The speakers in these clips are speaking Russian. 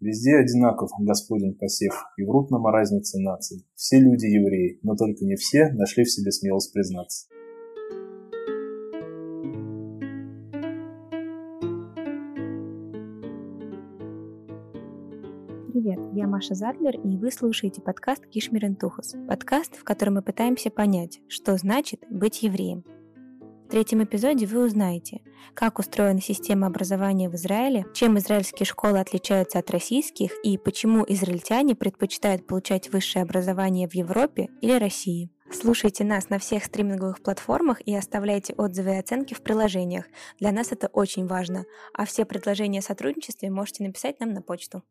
Везде одинаков Господин посев, и врут нам о разнице наций. Все люди евреи, но только не все нашли в себе смелость признаться. Привет, я Маша Задлер, и вы слушаете подкаст Кишмир Интухас. Подкаст, в котором мы пытаемся понять, что значит быть евреем. В третьем эпизоде вы узнаете, как устроена система образования в Израиле, чем израильские школы отличаются от российских и почему израильтяне предпочитают получать высшее образование в Европе или России. Слушайте нас на всех стриминговых платформах и оставляйте отзывы и оценки в приложениях. Для нас это очень важно. А все предложения о сотрудничестве можете написать нам на почту.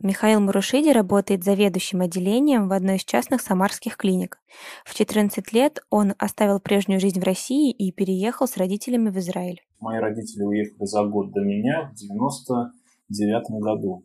Михаил Мурушиди работает заведующим отделением в одной из частных самарских клиник. В 14 лет он оставил прежнюю жизнь в России и переехал с родителями в Израиль. Мои родители уехали за год до меня в 99 году.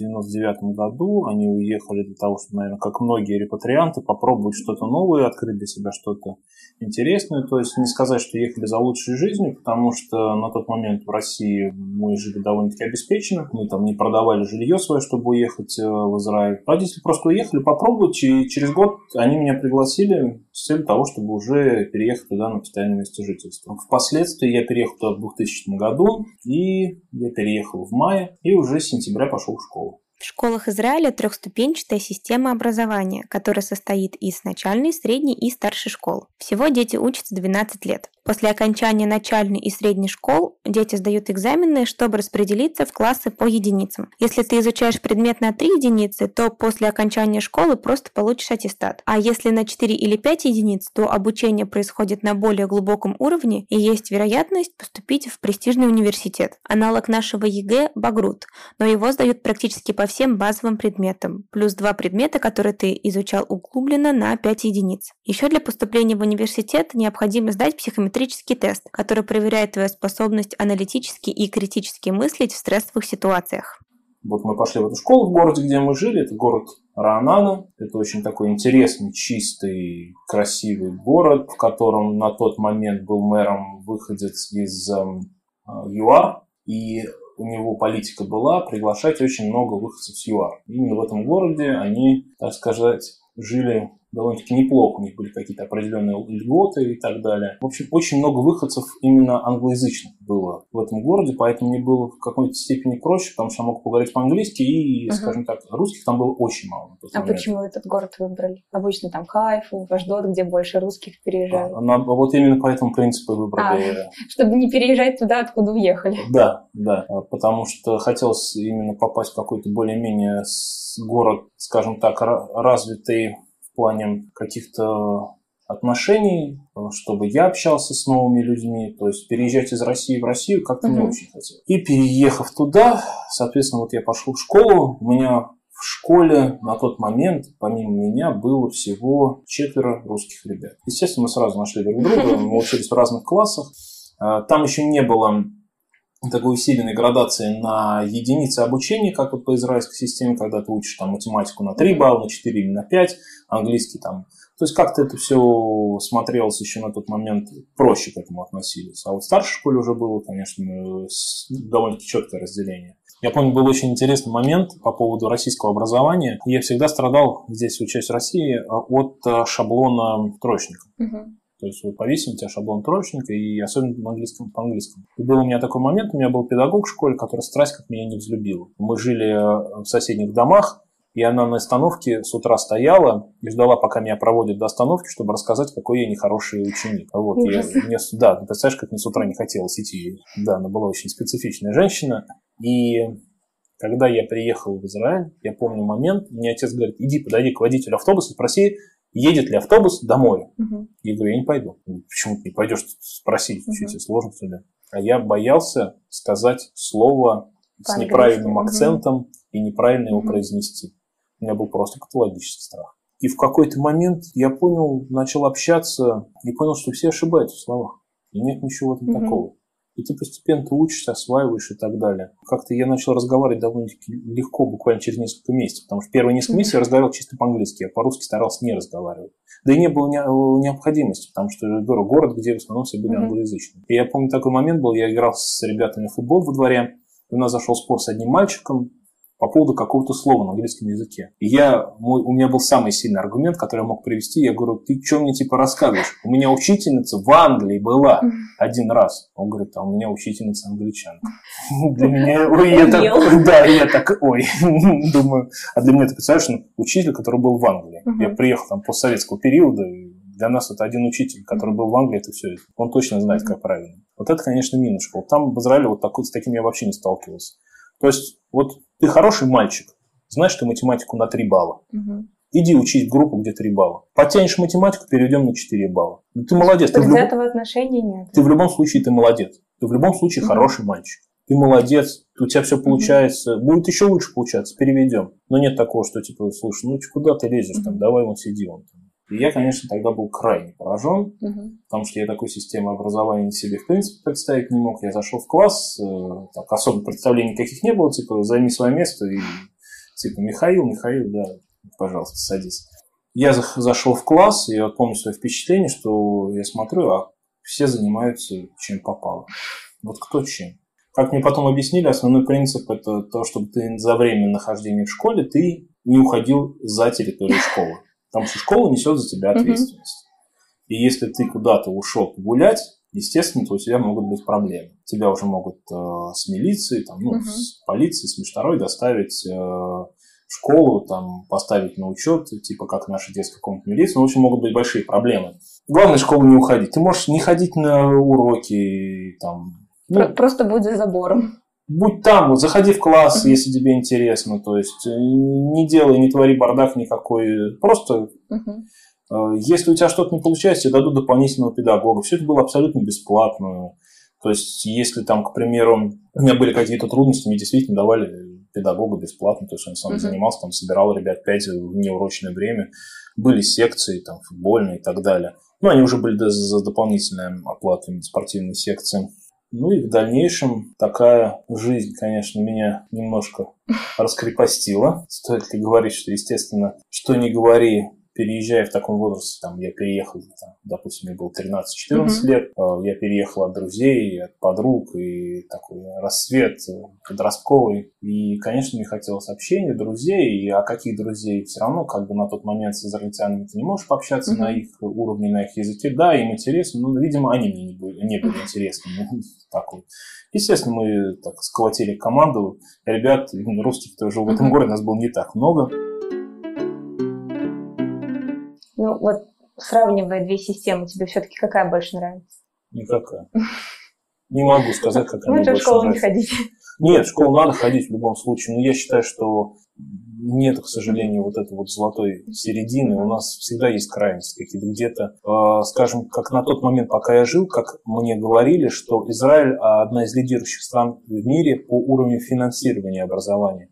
1999 году. Они уехали для того, чтобы, наверное, как многие репатрианты, попробовать что-то новое, открыть для себя что-то интересное. То есть не сказать, что ехали за лучшей жизнью, потому что на тот момент в России мы жили довольно-таки обеспеченно. Мы там не продавали жилье свое, чтобы уехать э, в Израиль. Родители просто уехали попробовать, и через год они меня пригласили с целью того, чтобы уже переехать туда на постоянное место жительства. Впоследствии я переехал туда в 2000 году, и я переехал в мае, и уже с сентября пошел в школу. В школах Израиля трехступенчатая система образования, которая состоит из начальной, средней и старшей школ. Всего дети учатся 12 лет. После окончания начальной и средней школ дети сдают экзамены, чтобы распределиться в классы по единицам. Если ты изучаешь предмет на 3 единицы, то после окончания школы просто получишь аттестат. А если на 4 или 5 единиц, то обучение происходит на более глубоком уровне и есть вероятность поступить в престижный университет. Аналог нашего ЕГЭ – Багрут, но его сдают практически по всем базовым предметам, плюс два предмета, которые ты изучал углубленно на 5 единиц. Еще для поступления в университет необходимо сдать психометрический тест, который проверяет твою способность аналитически и критически мыслить в стрессовых ситуациях. Вот мы пошли в эту школу в городе, где мы жили. Это город Раанана. Это очень такой интересный, чистый, красивый город, в котором на тот момент был мэром выходец из эм, э, ЮАР. И у него политика была приглашать очень много выходцев с ЮАР. Именно в этом городе они, так сказать, жили довольно-таки неплохо, у них были какие-то определенные льготы и так далее. В общем, очень много выходцев именно англоязычных было в этом городе, поэтому мне было в какой-то степени проще, потому что я мог поговорить по-английски, и, uh-huh. скажем так, русских там было очень мало. А почему этот город выбрали? Обычно там Хайфу, Аждот, где больше русских переезжают. А, на, вот именно по этому принципу выбрали. А, чтобы не переезжать туда, откуда уехали. Да, да, потому что хотелось именно попасть в какой-то более-менее город, скажем так, развитый плане каких-то отношений, чтобы я общался с новыми людьми, то есть переезжать из России в Россию как-то uh-huh. не очень хотел. И переехав туда, соответственно, вот я пошел в школу, у меня в школе на тот момент, помимо меня, было всего четверо русских ребят. Естественно, мы сразу нашли друг друга, мы учились в разных классах. А, там еще не было такой усиленной градации на единицы обучения, как вот по израильской системе, когда ты учишь там математику на 3 балла, на 4 или на 5, английский там. То есть как-то это все смотрелось еще на тот момент, проще к этому относились. А вот в старшей школе уже было, конечно, довольно-таки четкое разделение. Я помню, был очень интересный момент по поводу российского образования. Я всегда страдал здесь, учась в России, от э, шаблона троечника. Угу. То есть вот повесим у тебя шаблон троечника, и особенно по английскому, по английскому. И был у меня такой момент, у меня был педагог в школе, который страсть как меня не взлюбил. Мы жили э, в соседних домах, и она на остановке с утра стояла и ждала, пока меня проводят до остановки, чтобы рассказать, какой я нехороший ученик. Вот, я, мне, да, ты представляешь, как мне с утра не хотелось идти. Да, она была очень специфичная женщина. И когда я приехал в Израиль, я помню момент, мне отец говорит, иди подойди к водителю автобуса, спроси, едет ли автобус домой. Угу. Я говорю, я не пойду. Почему ты не пойдешь спросить, угу. что тебе сложно что ли? А я боялся сказать слово с неправильным акцентом угу. и неправильно его произнести. У меня был просто патологический страх. И в какой-то момент я понял, начал общаться и понял, что все ошибаются в словах. И нет ничего угу. такого. И ты постепенно ты учишься, осваиваешь и так далее. Как-то я начал разговаривать довольно-таки легко, буквально через несколько месяцев, потому что первые несколько месяцев я разговаривал чисто по-английски, я по-русски старался не разговаривать. Да и не было необходимости, потому что говорю, город, где в основном все были англоязычные. И я помню, такой момент был, я играл с ребятами в футбол во дворе, у нас зашел спор с одним мальчиком, по поводу какого-то слова на английском языке. И я, мой, у меня был самый сильный аргумент, который я мог привести. Я говорю, ты что мне типа рассказываешь? У меня учительница в Англии была один раз. Он говорит, а у меня учительница англичанка. Для меня, ой, я так, да, я так, ой, думаю, а для меня ты представляешь, ну, учитель, который был в Англии. Я приехал там постсоветского периода, для нас это один учитель, который был в Англии, это все. Он точно знает, как правильно. Вот это, конечно, минус школ. Там в Израиле вот такой, с таким я вообще не сталкивался. То есть, вот ты хороший мальчик, знаешь ты математику на 3 балла. Угу. Иди учить группу, где 3 балла. Потянешь математику, перейдем на 4 балла. Ну, ты молодец. Ты в люб... этого отношения нет. Ты в любом случае ты молодец. Ты в любом случае угу. хороший мальчик. Ты молодец, у тебя все получается, угу. будет еще лучше получаться, переведем. Но нет такого, что типа, слушай, ну куда ты лезешь, угу. там, давай вон сиди вон там. И я, конечно, тогда был крайне поражен, угу. потому что я такой системы образования себе в принципе представить не мог. Я зашел в класс, э, так, особо представлений никаких не было, типа, займи свое место, и типа, Михаил, Михаил, да, пожалуйста, садись. Я зашел в класс, и я помню свое впечатление, что я смотрю, а все занимаются чем попало. Вот кто чем. Как мне потом объяснили, основной принцип это то, чтобы ты за время нахождения в школе ты не уходил за территорию школы. Потому что школа несет за тебя ответственность. И если ты куда-то ушел погулять, естественно, то у тебя могут быть проблемы. Тебя уже могут э, с милицией, там, ну, с полицией, с межторой доставить э, в школу, там, поставить на учет, типа как наша детская комната милиции. Ну, в общем, могут быть большие проблемы. Главное, в школу не уходить. Ты можешь не ходить на уроки, там... Ну, Просто будь за забором будь там, вот заходи в класс, uh-huh. если тебе интересно, то есть э, не делай, не твори бардак никакой, просто uh-huh. если у тебя что-то не получается, тебе дадут дополнительного педагога. Все это было абсолютно бесплатно. То есть, если там, к примеру, у меня были какие-то трудности, мне действительно давали педагога бесплатно, то есть он сам uh-huh. занимался, там собирал ребят пять в неурочное время, были секции, там, футбольные и так далее. Ну, они уже были за дополнительной оплатой спортивной секции. Ну и в дальнейшем такая жизнь, конечно, меня немножко раскрепостила. Стоит ли говорить, что, естественно, что не говори, переезжая в таком возрасте, там, я переехал, там, допустим, мне было 13-14 mm-hmm. лет, э, я переехал от друзей, от подруг, и такой рассвет э, подростковый. И, конечно, мне хотелось общения, друзей, и а каких друзей? Все равно, как бы на тот момент с израильтянами ты не можешь пообщаться mm-hmm. на их уровне, на их языке. Да, им интересно, но, видимо, они мне не были, не были интересны. Так вот. Естественно, мы так сколотили команду. Ребят, русских, кто жил в этом городе, нас было не так много. Ну, вот сравнивая две системы, тебе все-таки какая больше нравится? Никакая. Не могу сказать, какая мне больше в школу не ходить. Нет, в школу надо ходить в любом случае, но я считаю, что нет, к сожалению, вот этой вот золотой середины. У нас всегда есть крайности какие-то где-то. Э, скажем, как на тот момент, пока я жил, как мне говорили, что Израиль одна из лидирующих стран в мире по уровню финансирования образования.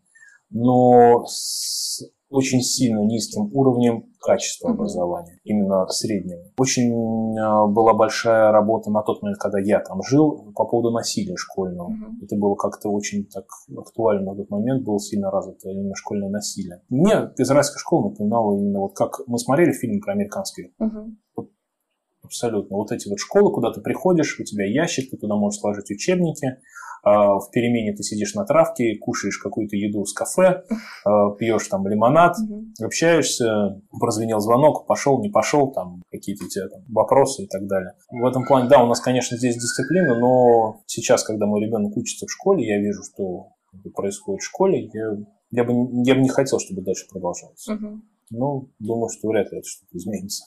Но с очень сильно низким уровнем качества образования, именно среднего. Очень а, была большая работа на тот момент, когда я там жил, по поводу насилия школьного. Mm-hmm. Это было как-то очень так актуально на тот момент, было сильно развито именно школьное насилие. Мне израильская школа напоминала именно вот как мы смотрели фильм про американский. Mm-hmm. Вот, абсолютно. Вот эти вот школы, куда ты приходишь, у тебя ящик, ты туда можешь сложить учебники, в перемене ты сидишь на травке, кушаешь какую-то еду с кафе, а, пьешь там лимонад, общаешься, прозвенел звонок, пошел, не пошел, там какие-то у тебя там вопросы и так далее. В этом плане, да, у нас, конечно, здесь дисциплина, но сейчас, когда мой ребенок учится в школе, я вижу, что происходит в школе, я, я, бы, я бы не хотел, чтобы дальше продолжалось. Угу. Ну, думаю, что вряд ли это что-то изменится.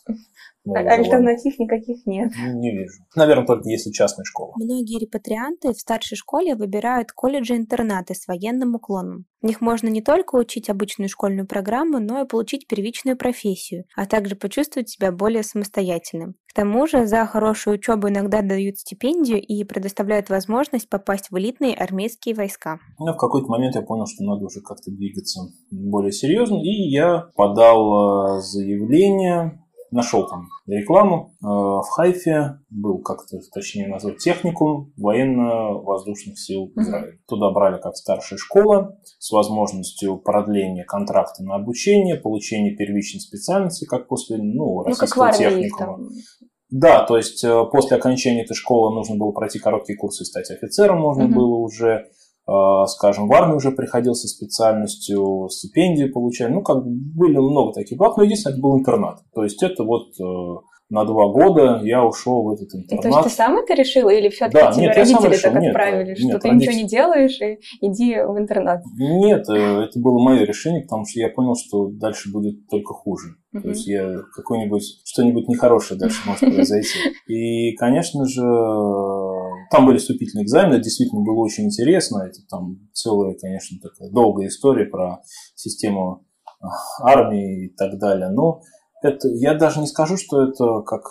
Альтернатив никаких нет. Не вижу. Наверное, только если частная школа. Многие репатрианты в старшей школе выбирают колледжи-интернаты с военным уклоном. В них можно не только учить обычную школьную программу, но и получить первичную профессию, а также почувствовать себя более самостоятельным. К тому же за хорошую учебу иногда дают стипендию и предоставляют возможность попасть в элитные армейские войска. Ну, в какой-то момент я понял, что надо уже как-то двигаться более серьезно, и я подал э, заявление нашел там рекламу э, в Хайфе, был как-то, точнее назвать, техникум военно-воздушных сил Израиля. Mm-hmm. Туда брали как старшая школа с возможностью продления контракта на обучение, получения первичной специальности, как после ну, российского ну, техникума. Да, то есть э, после окончания этой школы нужно было пройти короткие курсы и стать офицером, можно mm-hmm. было уже скажем, в армию уже приходил со специальностью, стипендию получали. Ну, как были много таких благ, но единственное, это был интернат. То есть это вот э, на два года я ушел в этот интернат. То есть ты сам это решил или все-таки да, тебе нет, родители так отправили, нет, что нет, ты родители... ничего не делаешь и иди в интернат? Нет, э, это было мое решение, потому что я понял, что дальше будет только хуже. Uh-huh. То есть я какой-нибудь, что-нибудь нехорошее дальше может произойти. И, конечно же, там были вступительные экзамены, это действительно было очень интересно. Это там целая, конечно, такая долгая история про систему а, армии и так далее. Но это, я даже не скажу, что это как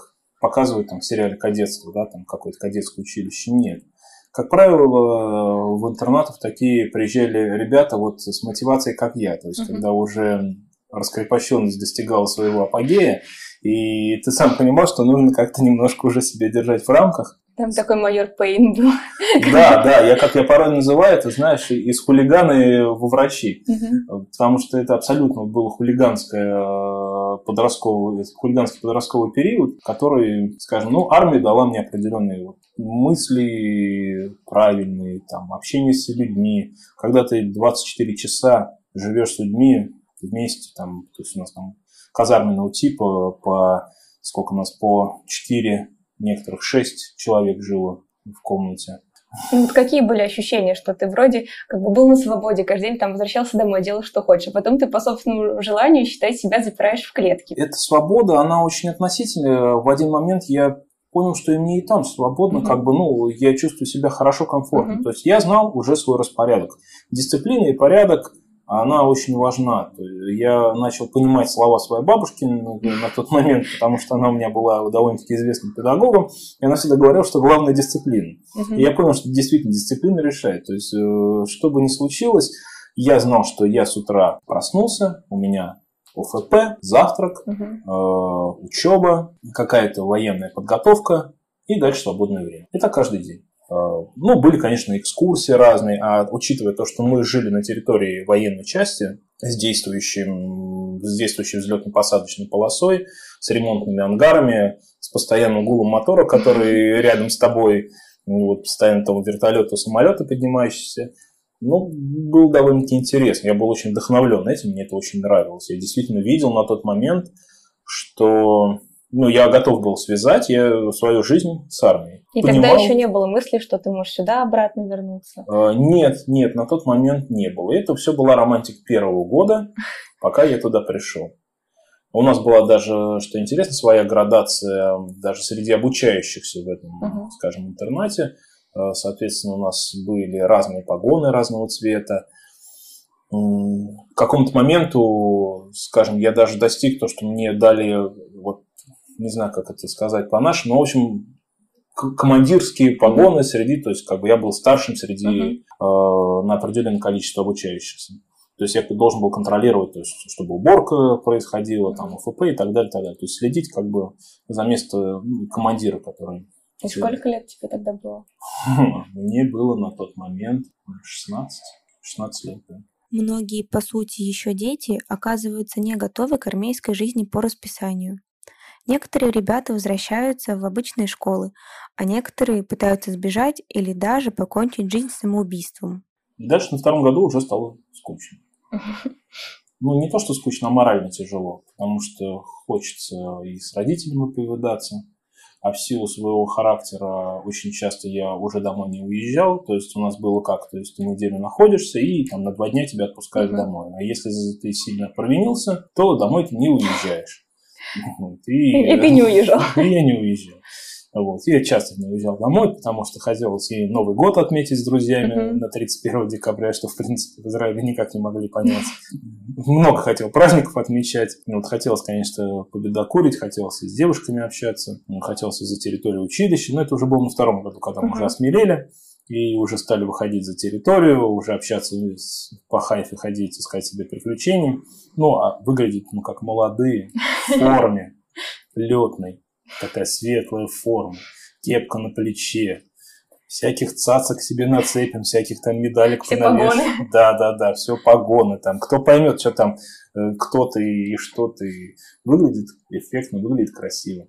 показывают там в сериале «Кадетство», да, там какое-то кадетское училище. Нет. Как правило, в интернатах такие приезжали ребята вот с мотивацией, как я. То есть, когда уже раскрепощенность достигала своего апогея, и ты сам понимал, что нужно как-то немножко уже себя держать в рамках. Там такой майор Пейн был. Да, да, я как я порой называю это, знаешь, из хулиганы во врачи. Угу. Потому что это абсолютно было хулиганское э, подростковый, хулиганский подростковый период, который, скажем, ну, армия дала мне определенные вот мысли правильные, там, общение с людьми. Когда ты 24 часа живешь с людьми вместе, там, то есть у нас там казарменного типа по сколько у нас по 4 некоторых шесть человек жило в комнате. Ну, вот какие были ощущения, что ты вроде как бы был на свободе, каждый день там возвращался домой, делал что хочешь, а потом ты по собственному желанию, считай, себя запираешь в клетке. Эта свобода, она очень относительная. В один момент я понял, что и мне и там свободно, uh-huh. как бы, ну, я чувствую себя хорошо, комфортно. Uh-huh. То есть я знал уже свой распорядок. Дисциплина и порядок она очень важна. Я начал понимать слова своей бабушки на тот момент, потому что она у меня была довольно-таки известным педагогом, и она всегда говорила, что главная дисциплина. Uh-huh. И я понял, что действительно дисциплина решает. То есть, э, что бы ни случилось, я знал, что я с утра проснулся, у меня ОФП, завтрак, uh-huh. э, учеба, какая-то военная подготовка и дальше свободное время. Это каждый день. А, ну, были, конечно, экскурсии разные, а учитывая то, что мы жили на территории военной части с действующим, с действующей взлетно-посадочной полосой, с ремонтными ангарами, с постоянным гулом мотора, который рядом с тобой, ну, вот постоянно там вертолеты, самолеты поднимающиеся, ну, было довольно-таки интересно. Я был очень вдохновлен этим, мне это очень нравилось. Я действительно видел на тот момент, что ну, я готов был связать я свою жизнь с армией. И Понимал... тогда еще не было мысли, что ты можешь сюда обратно вернуться? А, нет, нет, на тот момент не было. Это все была романтика первого года, пока я туда пришел. У нас была даже, что интересно, своя градация даже среди обучающихся в этом, uh-huh. скажем, интернате. А, соответственно, у нас были разные погоны разного цвета. К какому-то моменту, скажем, я даже достиг то, что мне дали вот не знаю, как это сказать по-нашему, но, в общем, командирские погоны среди, то есть как бы я был старшим среди uh-huh. э, на определенное количество обучающихся. То есть я должен был контролировать, то есть, чтобы уборка происходила, там, ФП и так далее, так далее. То есть следить как бы за место ну, командира, который... И сколько лет тебе тогда было? Мне было на тот момент 16, 16 лет, да. Многие, по сути, еще дети оказываются не готовы к армейской жизни по расписанию. Некоторые ребята возвращаются в обычные школы, а некоторые пытаются сбежать или даже покончить жизнь самоубийством. И дальше на втором году уже стало скучно. Ну, не то, что скучно, а морально тяжело, потому что хочется и с родителями повидаться, а в силу своего характера очень часто я уже домой не уезжал, то есть у нас было как, то есть ты неделю находишься и там на два дня тебя отпускают uh-huh. домой, а если ты сильно провинился, то домой ты не уезжаешь. И, и ты не уезжал. И я не уезжал. Вот. Я часто не уезжал домой, потому что хотелось и Новый год отметить с друзьями uh-huh. на 31 декабря, что, в принципе, в Израиле никак не могли понять. Много хотел праздников отмечать. Ну, вот хотелось, конечно, победокурить, хотелось и с девушками общаться, ну, хотелось и за территорию училища, но это уже было на втором году, когда мы uh-huh. уже осмелели и уже стали выходить за территорию, уже общаться по хайфе, ходить, искать себе приключений. Ну, а выглядеть, ну, как молодые, в форме, летной, такая светлая форма, кепка на плече, всяких цацок себе нацепим, всяких там медалек все понавешиваем. Да, да, да, все погоны там. Кто поймет, что там, э, кто ты и что ты. Выглядит эффектно, выглядит красиво.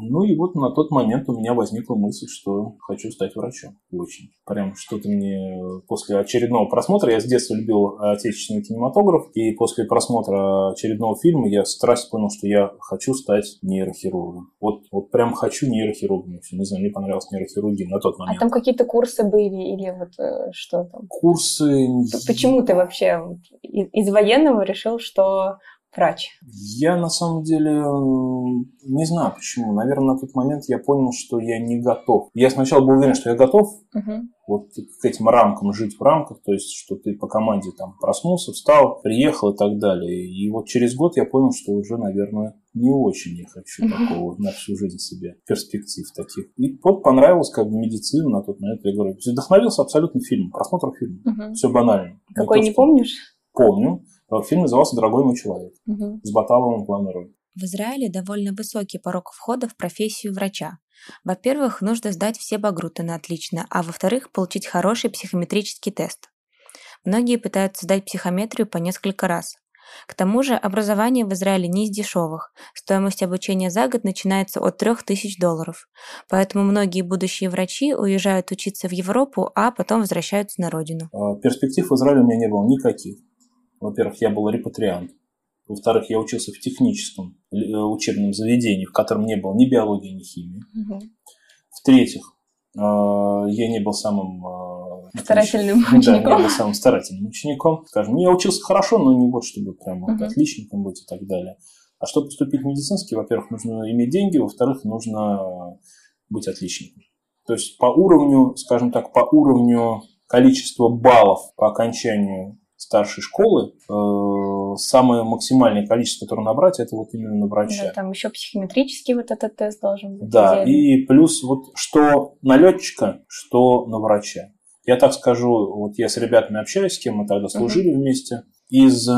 Ну и вот на тот момент у меня возникла мысль, что хочу стать врачом. Очень. Прям что-то мне после очередного просмотра, я с детства любил отечественный кинематограф, и после просмотра очередного фильма я страсть понял, что я хочу стать нейрохирургом. Вот, вот прям хочу нейрохирургом. Не знаю, мне понравилась нейрохирургия на тот а момент. А там какие-то курсы были или вот э, что там? Курсы... Почему ты вообще из военного решил, что врач? Я на самом деле не знаю почему. Наверное, на тот момент я понял, что я не готов. Я сначала был уверен, что я готов угу. вот к этим рамкам, жить в рамках, то есть, что ты по команде там проснулся, встал, приехал и так далее. И вот через год я понял, что уже, наверное, не очень я хочу угу. такого на всю жизнь себе перспектив таких. И вот понравилась как бы медицина на тот момент. Я говорю, вдохновился абсолютно фильмом, просмотр фильма. Угу. Все банально. Какой не, не помнишь? Помню. Фильм назывался «Дорогой мой человек» угу. с Баталовым в главной роли. В Израиле довольно высокий порог входа в профессию врача. Во-первых, нужно сдать все багруты на отлично, а во-вторых, получить хороший психометрический тест. Многие пытаются сдать психометрию по несколько раз. К тому же образование в Израиле не из дешевых. Стоимость обучения за год начинается от 3000 долларов. Поэтому многие будущие врачи уезжают учиться в Европу, а потом возвращаются на родину. А, перспектив в Израиле у меня не было никаких. Во-первых, я был репатриант. Во-вторых, я учился в техническом э, учебном заведении, в котором не было ни биологии, ни химии. Угу. В-третьих, э, я не был самым э, старательным учеником. Да, не был самым старательным учеником. Скажем, я учился хорошо, но не вот чтобы прям вот отличником быть и так далее. А чтобы поступить в медицинский, во-первых, нужно иметь деньги, во-вторых, нужно быть отличником. То есть по уровню, скажем так, по уровню количества баллов по окончанию старшей школы, э, самое максимальное количество, которое набрать, это вот именно на врача. Да, там еще психометрический вот этот тест должен быть. Да, и плюс вот что на летчика, что на врача. Я так скажу, вот я с ребятами общаюсь, с кем мы тогда служили uh-huh. вместе. Из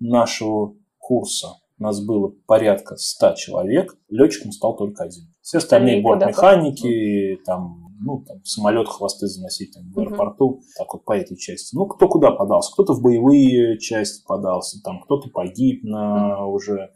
нашего курса нас было порядка 100 человек, летчиком стал только один. Все остальные бортмеханики, там ну, там, самолет хвосты заносить там, в аэропорту, угу. так вот по этой части. Ну, кто куда подался, кто-то в боевые части подался, там, кто-то погиб на угу. уже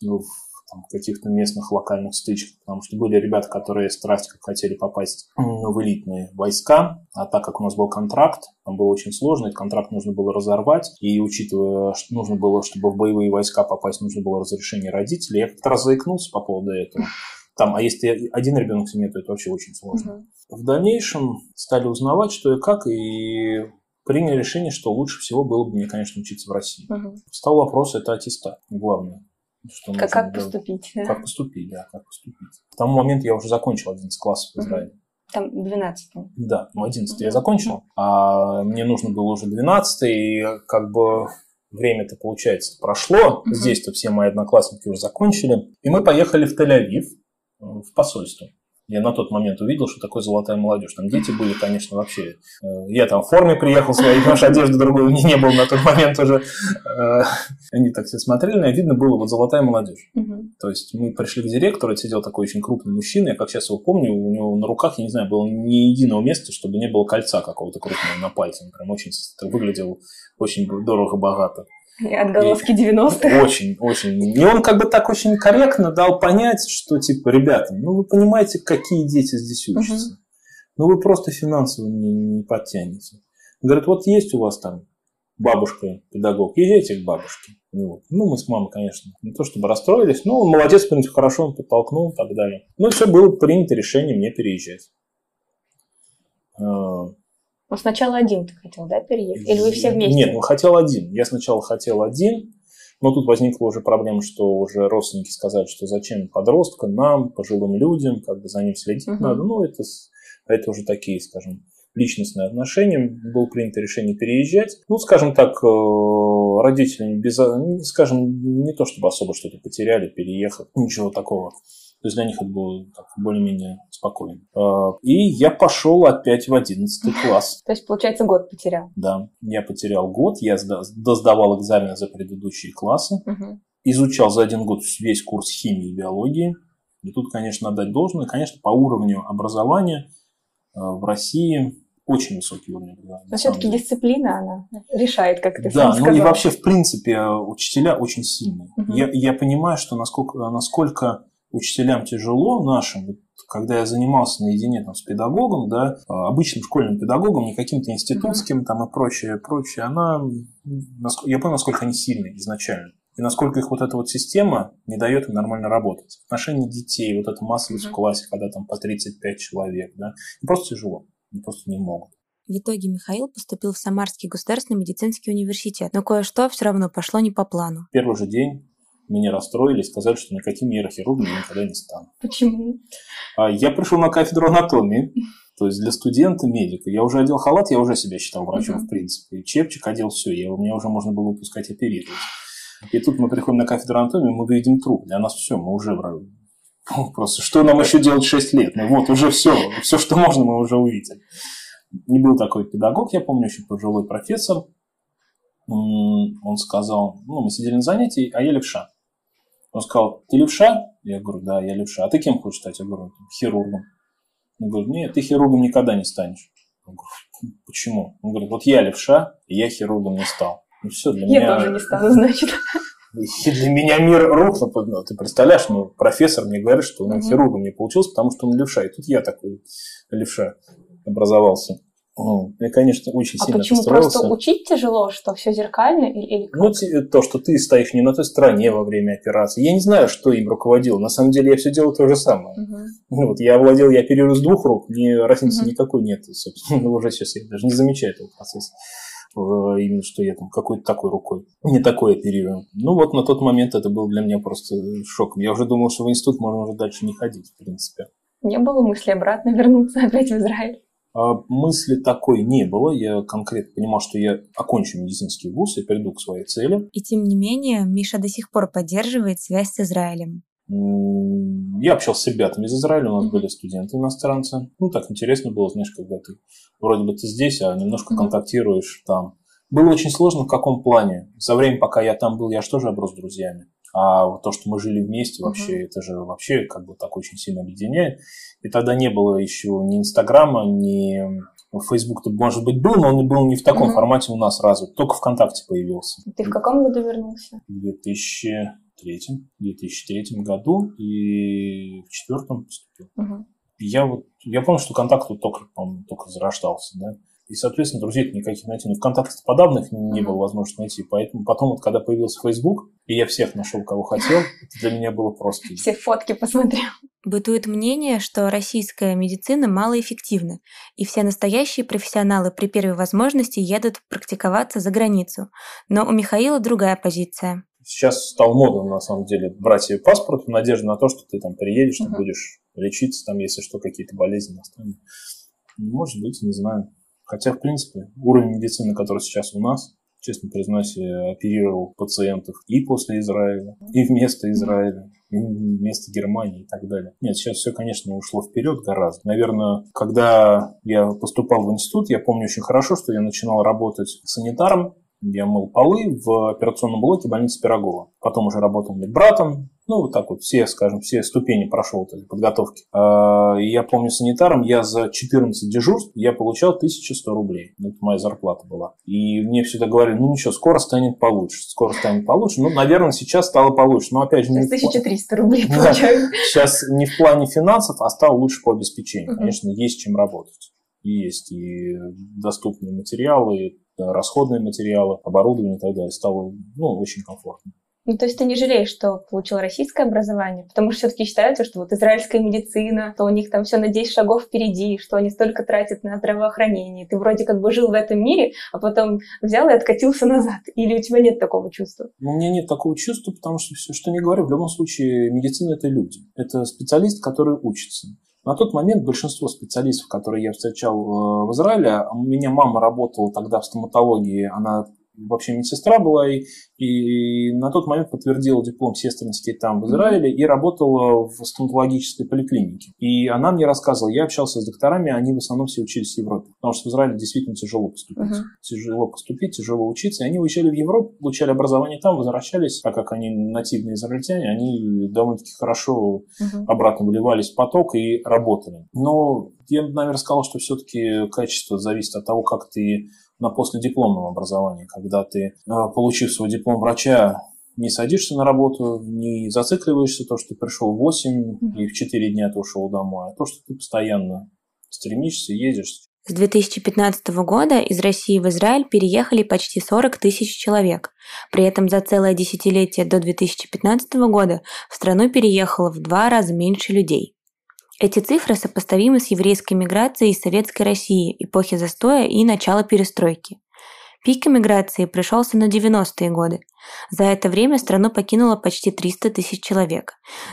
ну, в там, каких-то местных локальных стычках, потому что были ребята, которые страсть как хотели попасть в элитные войска, а так как у нас был контракт, там было очень сложно, этот контракт нужно было разорвать, и учитывая, что нужно было, чтобы в боевые войска попасть, нужно было разрешение родителей, я как-то раз заикнулся по поводу этого. Там, а если один ребенок в семье, то это вообще очень сложно. Угу. В дальнейшем стали узнавать, что и как, и приняли решение, что лучше всего было бы мне, конечно, учиться в России. Угу. Стал вопрос, это аттестат, главное. Что как, как поступить? Да? Как поступить, да, как поступить. К тому моменту я уже закончил 11 классов в Израиле. Угу. Там 12 Да, ну 11 угу. я закончил, а мне нужно было уже 12 и как бы время-то, получается, прошло. Здесь-то все мои одноклассники уже закончили. И мы поехали в Тель-Авив, в посольство. Я на тот момент увидел, что такое золотая молодежь. Там дети были, конечно, вообще. Э, я там в форме приехал своей, потому что одежды другой у меня не было на тот момент уже. Э, они так все смотрели, и видно было вот золотая молодежь. Угу. То есть мы пришли к директору, сидел такой очень крупный мужчина, я как сейчас его помню, у него на руках, я не знаю, было ни единого места, чтобы не было кольца какого-то крупного на пальце. Он прям очень выглядел очень дорого-богато. Отголоски 90-х. Очень, очень. И он как бы так очень корректно дал понять, что типа, ребята, ну вы понимаете, какие дети здесь учатся. Угу. Ну вы просто финансово не, не подтянете. Говорит, вот есть у вас там бабушка, педагог, езжайте к бабушке. Ну, вот. ну, мы с мамой, конечно, не то чтобы расстроились, но он молодец, в принципе, хорошо он подтолкнул и так далее. Ну, все, было принято решение мне переезжать. Но сначала один ты хотел, да, переехать? Или вы все вместе? Нет, ну хотел один. Я сначала хотел один, но тут возникла уже проблема, что уже родственники сказали, что зачем подростка, нам, пожилым людям, как бы за ним следить угу. надо. Ну, это, это уже такие, скажем, личностные отношения. Было принято решение переезжать. Ну, скажем так, э, родители, без, скажем, не то чтобы особо что-то потеряли, переехав, ничего такого. То есть для них это было более-менее спокойно. А, и я пошел опять в 11 класс. То есть, получается, год потерял? Да, я потерял год, я сдавал экзамены за предыдущие классы, угу. изучал за один год весь курс химии и биологии. И тут, конечно, отдать должное. Конечно, по уровню образования а, в России очень высокий уровень образования. Но все-таки дисциплина, она решает, как ты да, сам сказал. Ну и вообще, в принципе, учителя очень сильные. Угу. Я, я понимаю, что насколько, насколько учителям тяжело нашим, когда я занимался наедине там, с педагогом, да, а, обычным школьным педагогом, не каким-то институтским там и прочее, прочее, она, я понял, насколько они сильные изначально. И насколько их вот эта вот система не дает им нормально работать. Отношения детей, вот эта массовость mm-hmm. в классе, когда там по 35 человек, да, им просто тяжело, они просто не могут. В итоге Михаил поступил в Самарский государственный медицинский университет, но кое-что все равно пошло не по плану. Первый же день меня расстроили и сказали, что никаким нейрохирургом я никогда не стану. Почему? А я пришел на кафедру анатомии, то есть для студента, медика. Я уже одел халат, я уже себя считал врачом, uh-huh. в принципе. И чепчик одел все, я, меня уже можно было выпускать оперировать. И тут мы приходим на кафедру анатомии, мы видим труп. Для нас все, мы уже Просто что нам еще делать 6 лет? Ну вот, уже все, все, что можно, мы уже увидели. Не был такой педагог, я помню, еще пожилой профессор. Он сказал, ну, мы сидели на занятии, а я левша. Он сказал, ты левша? Я говорю, да, я левша. А ты кем хочешь стать? Я говорю, хирургом. Он говорит, нет, ты хирургом никогда не станешь. Я говорю, почему? Он говорит, вот я левша, и я хирургом не стал. Ну все, для я меня... тоже не стану, значит. Для меня мир рухнул. Ну, ты представляешь, ну, профессор мне говорит, что он хирургом не получился, потому что он левша. И тут я такой левша образовался. Ну, я, конечно, очень а сильно почему? Просто учить тяжело, что все зеркально или, или как? Ну, то, что ты стоишь не на той стороне во время операции. Я не знаю, что им руководил. На самом деле я все делал то же самое. Угу. Ну, вот я владел, я оперирую с двух рук, мне разницы угу. никакой нет, собственно. Ну, уже сейчас я даже не замечаю этого процесса. Именно что я там какой-то такой рукой. Не такой оперирую. Ну вот на тот момент это был для меня просто шоком. Я уже думал, что в институт можно уже дальше не ходить, в принципе. Не было мысли обратно вернуться опять в Израиль? А мысли такой не было. Я конкретно понимал, что я окончу медицинский вуз и приду к своей цели. И тем не менее, Миша до сих пор поддерживает связь с Израилем. Я общался с ребятами из Израиля, у нас были студенты иностранцы. Ну, так интересно было, знаешь, когда ты вроде бы ты здесь, а немножко контактируешь там. Было очень сложно в каком плане. За время, пока я там был, я же тоже оброс друзьями. А то, что мы жили вместе, вообще, uh-huh. это же вообще как бы так очень сильно объединяет. И тогда не было еще ни Инстаграма, ни Фейсбук-то, может быть, был, но он был не в таком uh-huh. формате у нас развит. Только ВКонтакте появился. Ты в каком году вернулся? В 2003, 2003 году и в четвертом поступил. Uh-huh. Я вот, я помню, что контакт вот только, только зарождался, да. И, соответственно, друзей никаких найти. Но ВКонтакте подобных не было возможности найти. Поэтому потом, вот, когда появился Facebook, и я всех нашел, кого хотел, это для меня было просто. Все фотки посмотрел. Бытует мнение, что российская медицина малоэффективна, и все настоящие профессионалы при первой возможности едут практиковаться за границу. Но у Михаила другая позиция. Сейчас стал модным, на самом деле, брать себе паспорт в надежде на то, что ты там приедешь, uh-huh. ты будешь лечиться, там, если что, какие-то болезни настанут. Может быть, не знаю. Хотя, в принципе, уровень медицины, который сейчас у нас, честно признаюсь, я оперировал пациентов и после Израиля, и вместо Израиля, и вместо Германии и так далее. Нет, сейчас все, конечно, ушло вперед гораздо. Наверное, когда я поступал в институт, я помню очень хорошо, что я начинал работать санитаром, я мыл полы в операционном блоке больницы Пирогова. Потом уже работал медбратом, ну, вот так вот, все, скажем, все ступени прошел этой подготовки. А, я помню санитаром, я за 14 дежурств я получал 1100 рублей. Это моя зарплата была. И мне всегда говорили, ну ничего, скоро станет получше, скоро станет получше. Ну, наверное, сейчас стало получше. Но опять же... Не 1300 в... рублей получаю. Сейчас не в плане финансов, а стало лучше по обеспечению. Конечно, есть чем работать. Есть и доступные материалы, расходные материалы, оборудование и так далее. Стало ну, очень комфортно. Ну, то есть ты не жалеешь, что получил российское образование, потому что все-таки считается, что вот израильская медицина, то у них там все на 10 шагов впереди, что они столько тратят на здравоохранение. Ты вроде как бы жил в этом мире, а потом взял и откатился назад. Или у тебя нет такого чувства? Ну, у меня нет такого чувства, потому что все, что не говорю, в любом случае медицина – это люди. Это специалист, который учится. На тот момент большинство специалистов, которые я встречал э, в Израиле, у меня мама работала тогда в стоматологии, она вообще медсестра была, и, и на тот момент подтвердила диплом сестринский там в Израиле и работала в стоматологической поликлинике. И она мне рассказывала, я общался с докторами, они в основном все учились в Европе, потому что в Израиле действительно тяжело поступить. Uh-huh. Тяжело поступить, тяжело учиться. И они уезжали в Европу, получали образование там, возвращались, так как они нативные израильтяне, они довольно-таки хорошо uh-huh. обратно вливались в поток и работали. Но я, наверное, сказал, что все-таки качество зависит от того, как ты на последипломном образовании, когда ты, э, получив свой диплом врача, не садишься на работу, не зацикливаешься, то, что ты пришел в 8 и в 4 дня ты ушел домой, а то, что ты постоянно стремишься, едешь. С 2015 года из России в Израиль переехали почти 40 тысяч человек. При этом за целое десятилетие до 2015 года в страну переехало в два раза меньше людей. Эти цифры сопоставимы с еврейской миграцией из Советской России эпохи застоя и начала перестройки. Пик эмиграции пришелся на 90-е годы. За это время страну покинуло почти 300 тысяч человек.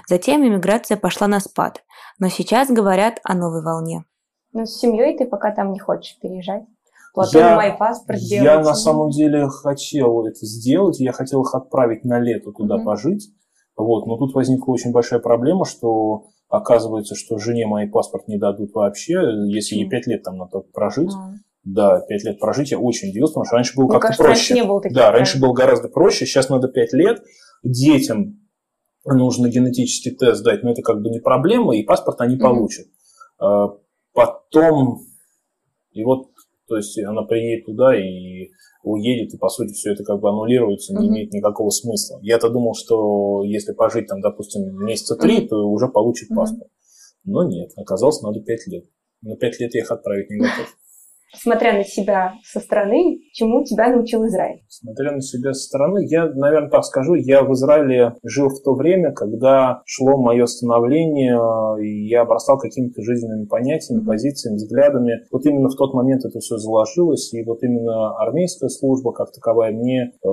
Затем эмиграция пошла на спад, но сейчас говорят о новой волне. Но с семьей ты пока там не хочешь переезжать? я, мой паспорт сделать? Я на самом деле хотел это сделать, я хотел их отправить на лето туда угу. пожить. Вот, но тут возникла очень большая проблема, что оказывается, что жене моей паспорт не дадут вообще, если ей пять лет там надо прожить. А. Да, пять лет прожить я очень удивился, потому что раньше было как-то проще. Раньше не было таких да, раньше было гораздо проще, сейчас надо пять лет. Детям нужно генетический тест дать, но это как бы не проблема, и паспорт они mm-hmm. получат. А, потом, и вот, то есть она приедет туда и уедет, и по сути все это как бы аннулируется, не mm-hmm. имеет никакого смысла. Я-то думал, что если пожить там, допустим, месяца три, mm-hmm. то уже получит mm-hmm. паспорт. Но нет, оказалось, надо пять лет. На пять лет я их отправить не готов смотря на себя со стороны, чему тебя научил Израиль? Смотря на себя со стороны, я, наверное, так скажу, я в Израиле жил в то время, когда шло мое становление, и я обрастал какими-то жизненными понятиями, позициями, взглядами. Вот именно в тот момент это все заложилось, и вот именно армейская служба как таковая мне э,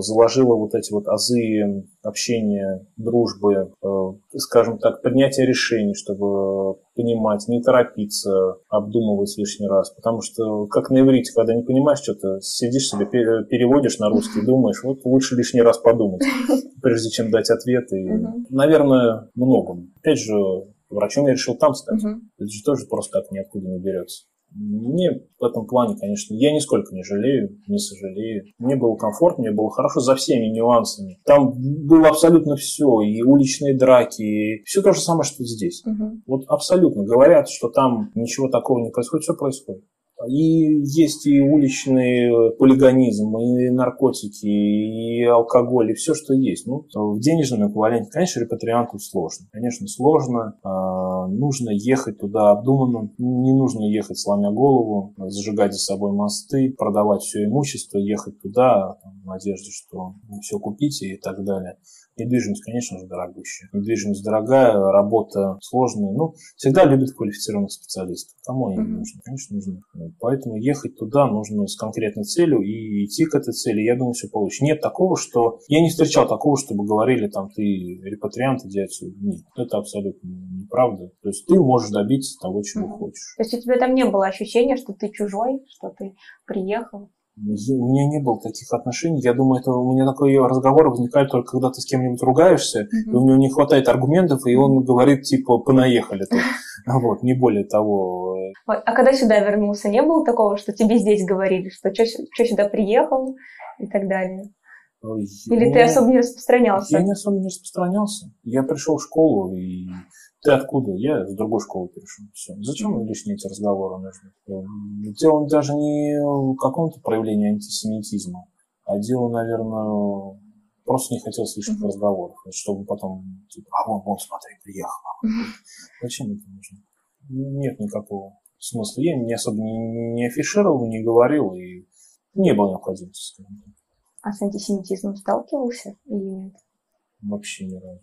заложила вот эти вот азы общения, дружбы, э, скажем так, принятия решений, чтобы понимать, не торопиться, обдумывать лишний раз. Потому что, как на иврите, когда не понимаешь что-то, сидишь себе, переводишь на русский, думаешь, вот лучше лишний раз подумать, прежде чем дать ответ. И, наверное, многом. Опять же, врачом я решил там стать. Это же тоже просто так ниоткуда не берется. Мне в этом плане, конечно, я нисколько не жалею, не сожалею. Мне было комфортно, мне было хорошо за всеми нюансами. Там было абсолютно все, и уличные драки, и все то же самое, что здесь. Угу. Вот абсолютно. Говорят, что там ничего такого не происходит, все происходит. И есть и уличный полигонизм, и наркотики, и алкоголь, и все, что есть. Ну, в денежном эквиваленте, конечно, репатрианту сложно. Конечно, сложно. А, нужно ехать туда обдуманно. Не нужно ехать, сломя голову, зажигать за собой мосты, продавать все имущество, ехать туда в надежде, что все купите и так далее. Недвижимость, конечно же, дорогущая. Недвижимость дорогая, работа сложная. Ну, всегда любят квалифицированных специалистов. Кому они mm-hmm. нужны? Конечно, нужны. Поэтому ехать туда нужно с конкретной целью и идти к этой цели. Я думаю, все получится. Нет такого, что... Я не встречал такого, чтобы говорили, там, ты репатриант, иди отсюда. Нет, это абсолютно неправда. То есть ты можешь добиться того, чего mm-hmm. хочешь. То есть у тебя там не было ощущения, что ты чужой, что ты приехал? У меня не было таких отношений. Я думаю, это у меня такой разговор возникает только когда ты с кем-нибудь ругаешься, mm-hmm. и у него не хватает аргументов, и он говорит, типа, понаехали тут. Вот, не более того. А когда сюда вернулся, не было такого, что тебе здесь говорили, что что сюда приехал и так далее? Или ты особо не распространялся? Я не особо не распространялся. Я пришел в школу и ты откуда? Я с другой школы пришел. Все. Зачем лишние эти разговоры нужны? Дело даже не в каком-то проявлении антисемитизма, а дело, наверное, просто не хотел слишком mm-hmm. разговоров, чтобы потом, типа, а вон, вон, смотри, приехал. Mm-hmm. Зачем это нужно? Нет никакого смысла. Я не особо не, не афишировал, не говорил, и не было необходимости, скажем так. А с антисемитизмом сталкивался или нет? Вообще ни разу.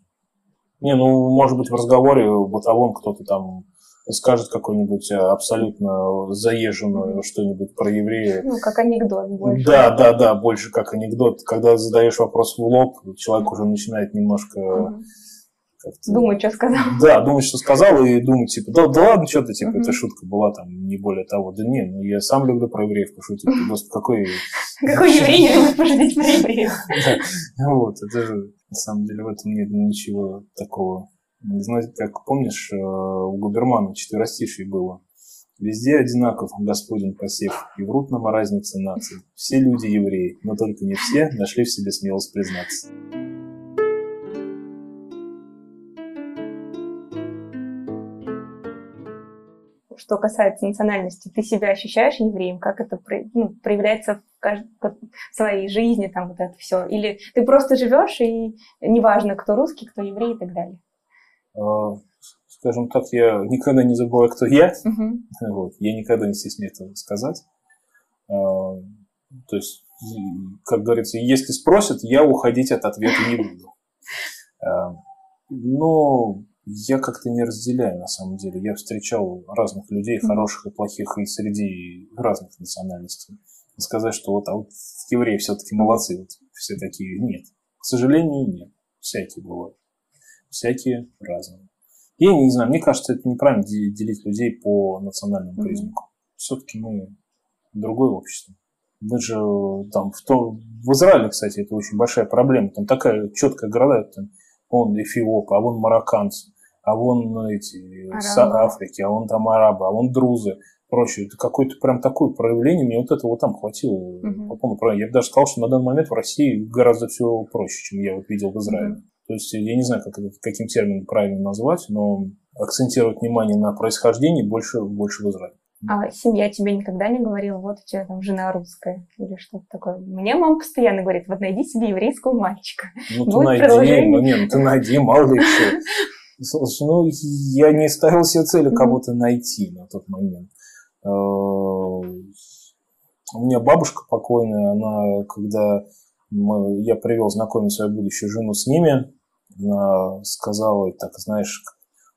Не, ну, может быть, в разговоре бытовом кто-то там скажет какую-нибудь э, абсолютно заезженную что-нибудь про еврея. Ну, как анекдот больше. Да, да, да, больше как анекдот. Когда задаешь вопрос в лоб, человек уже начинает немножко... Думать, что сказал. Да, думать, что сказал, и думать, типа, да, да ладно, что ты, типа, эта шутка была там, не более того. Да не, ну я сам люблю про евреев пошутить. Господи, какой... Какой еврей не любит пошутить про евреев? Вот, это же на самом деле в этом нет ничего такого. Знаете, как помнишь, э, у Губермана четверостишие было. Везде одинаков Господин посев, и врут нам о разнице наций. Все люди евреи, но только не все нашли в себе смелость признаться. Что касается национальности, ты себя ощущаешь евреем? Как это ну, проявляется в своей жизни, там вот это все? Или ты просто живешь, и неважно, кто русский, кто еврей и так далее? А, скажем так, я никогда не забываю, кто я. Угу. Вот. Я никогда не стесняюсь этого сказать. А, то есть, как говорится, если спросят, я уходить от ответа не буду. А, но я как-то не разделяю, на самом деле. Я встречал разных людей, хороших и плохих, и среди разных национальностей. Сказать, что вот, а вот евреи все-таки молодцы, вот все такие, нет. К сожалению, нет. Всякие бывают. Всякие разные. Я не знаю, мне кажется, это неправильно делить людей по национальному признаку. Mm-hmm. Все-таки мы другое общество. Мы же там в, том, в Израиле, кстати, это очень большая проблема. Там такая четкая города, там, он эфиопы, а вон марокканцы, а вон эти с Африки, а вон там арабы, а вон друзы, прочее. Это какое-то прям такое проявление, мне вот этого там хватило. Угу. По я бы даже сказал, что на данный момент в России гораздо все проще, чем я вот видел в Израиле. Угу. То есть я не знаю, как это, каким термином правильно назвать, но акцентировать внимание на происхождении больше, больше в Израиле. А семья тебе никогда не говорила, вот у тебя там жена русская или что-то такое? Мне мама постоянно говорит, вот найди себе еврейского мальчика. Ну ты найди, ну не, ну ты найди, мало ли что. Слушай, ну я не ставил себе целью кого-то найти на тот момент. Э, у меня бабушка покойная, она, когда мы, я привел знакомить свою будущую жену с ними, она сказала, так, знаешь,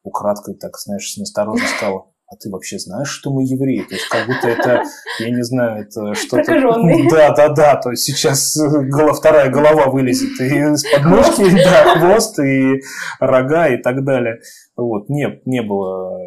украдкой, так, знаешь, осторожно сказала, а ты вообще знаешь, что мы евреи? То есть как будто это, я не знаю, это что-то... Да, да, да, то есть сейчас голова, вторая голова вылезет, и из подмышки, да, хвост, и рога, и так далее. Вот, нет, не было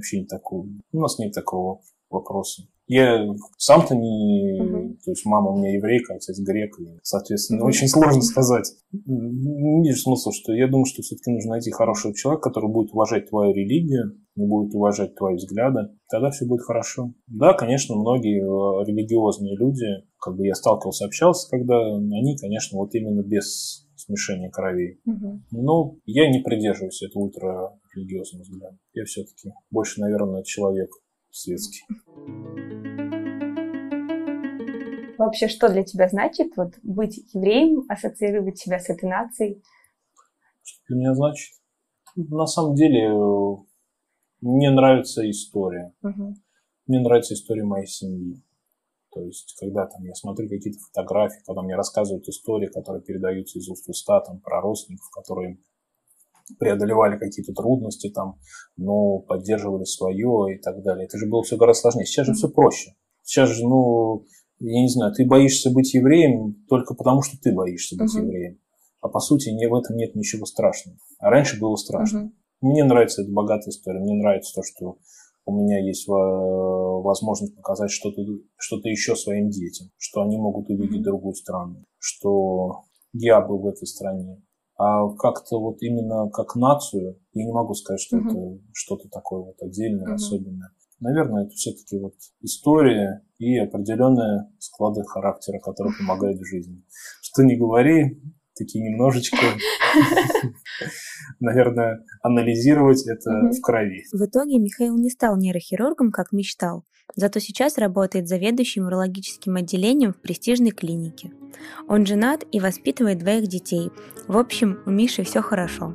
вообще не такого, у нас нет такого вопроса. Я сам-то не... Угу. То есть мама у меня еврейка, отец грек, и, соответственно, угу. очень сложно сказать. Не вижу смысла, что я думаю, что все-таки нужно найти хорошего человека, который будет уважать твою религию, будет уважать твои взгляды, тогда все будет хорошо. Да, конечно, многие э, религиозные люди, как бы я сталкивался, общался, когда они, конечно, вот именно без смешения кровей. Угу. Но я не придерживаюсь этого ультрарелигиозного взгляда. Я все-таки больше, наверное, человек светский. Вообще, что для тебя значит вот, быть евреем, ассоциировать себя с этой нацией? Что для меня значит? На самом деле, мне нравится история. Угу. Мне нравится история моей семьи. То есть, когда там я смотрю какие-то фотографии, когда мне рассказывают истории, которые передаются из уст в уста, там, про родственников, которые преодолевали какие-то трудности там, но поддерживали свое и так далее. Это же было все гораздо сложнее. Сейчас же все проще. Сейчас же, ну, я не знаю, ты боишься быть евреем только потому, что ты боишься быть uh-huh. евреем. А по сути не, в этом нет ничего страшного. А раньше было страшно. Uh-huh. Мне нравится эта богатая история. Мне нравится то, что у меня есть возможность показать что-то что еще своим детям, что они могут увидеть другую страну, что я был в этой стране, а как-то вот именно как нацию, я не могу сказать, что uh-huh. это что-то такое вот отдельное, uh-huh. особенное. Наверное, это все-таки вот история и определенные склады характера, которые помогают в жизни. Что не говори, такие немножечко, наверное, анализировать это в крови. В итоге Михаил не стал нейрохирургом, как мечтал, зато сейчас работает заведующим урологическим отделением в престижной клинике. Он женат и воспитывает двоих детей. В общем, у Миши все хорошо.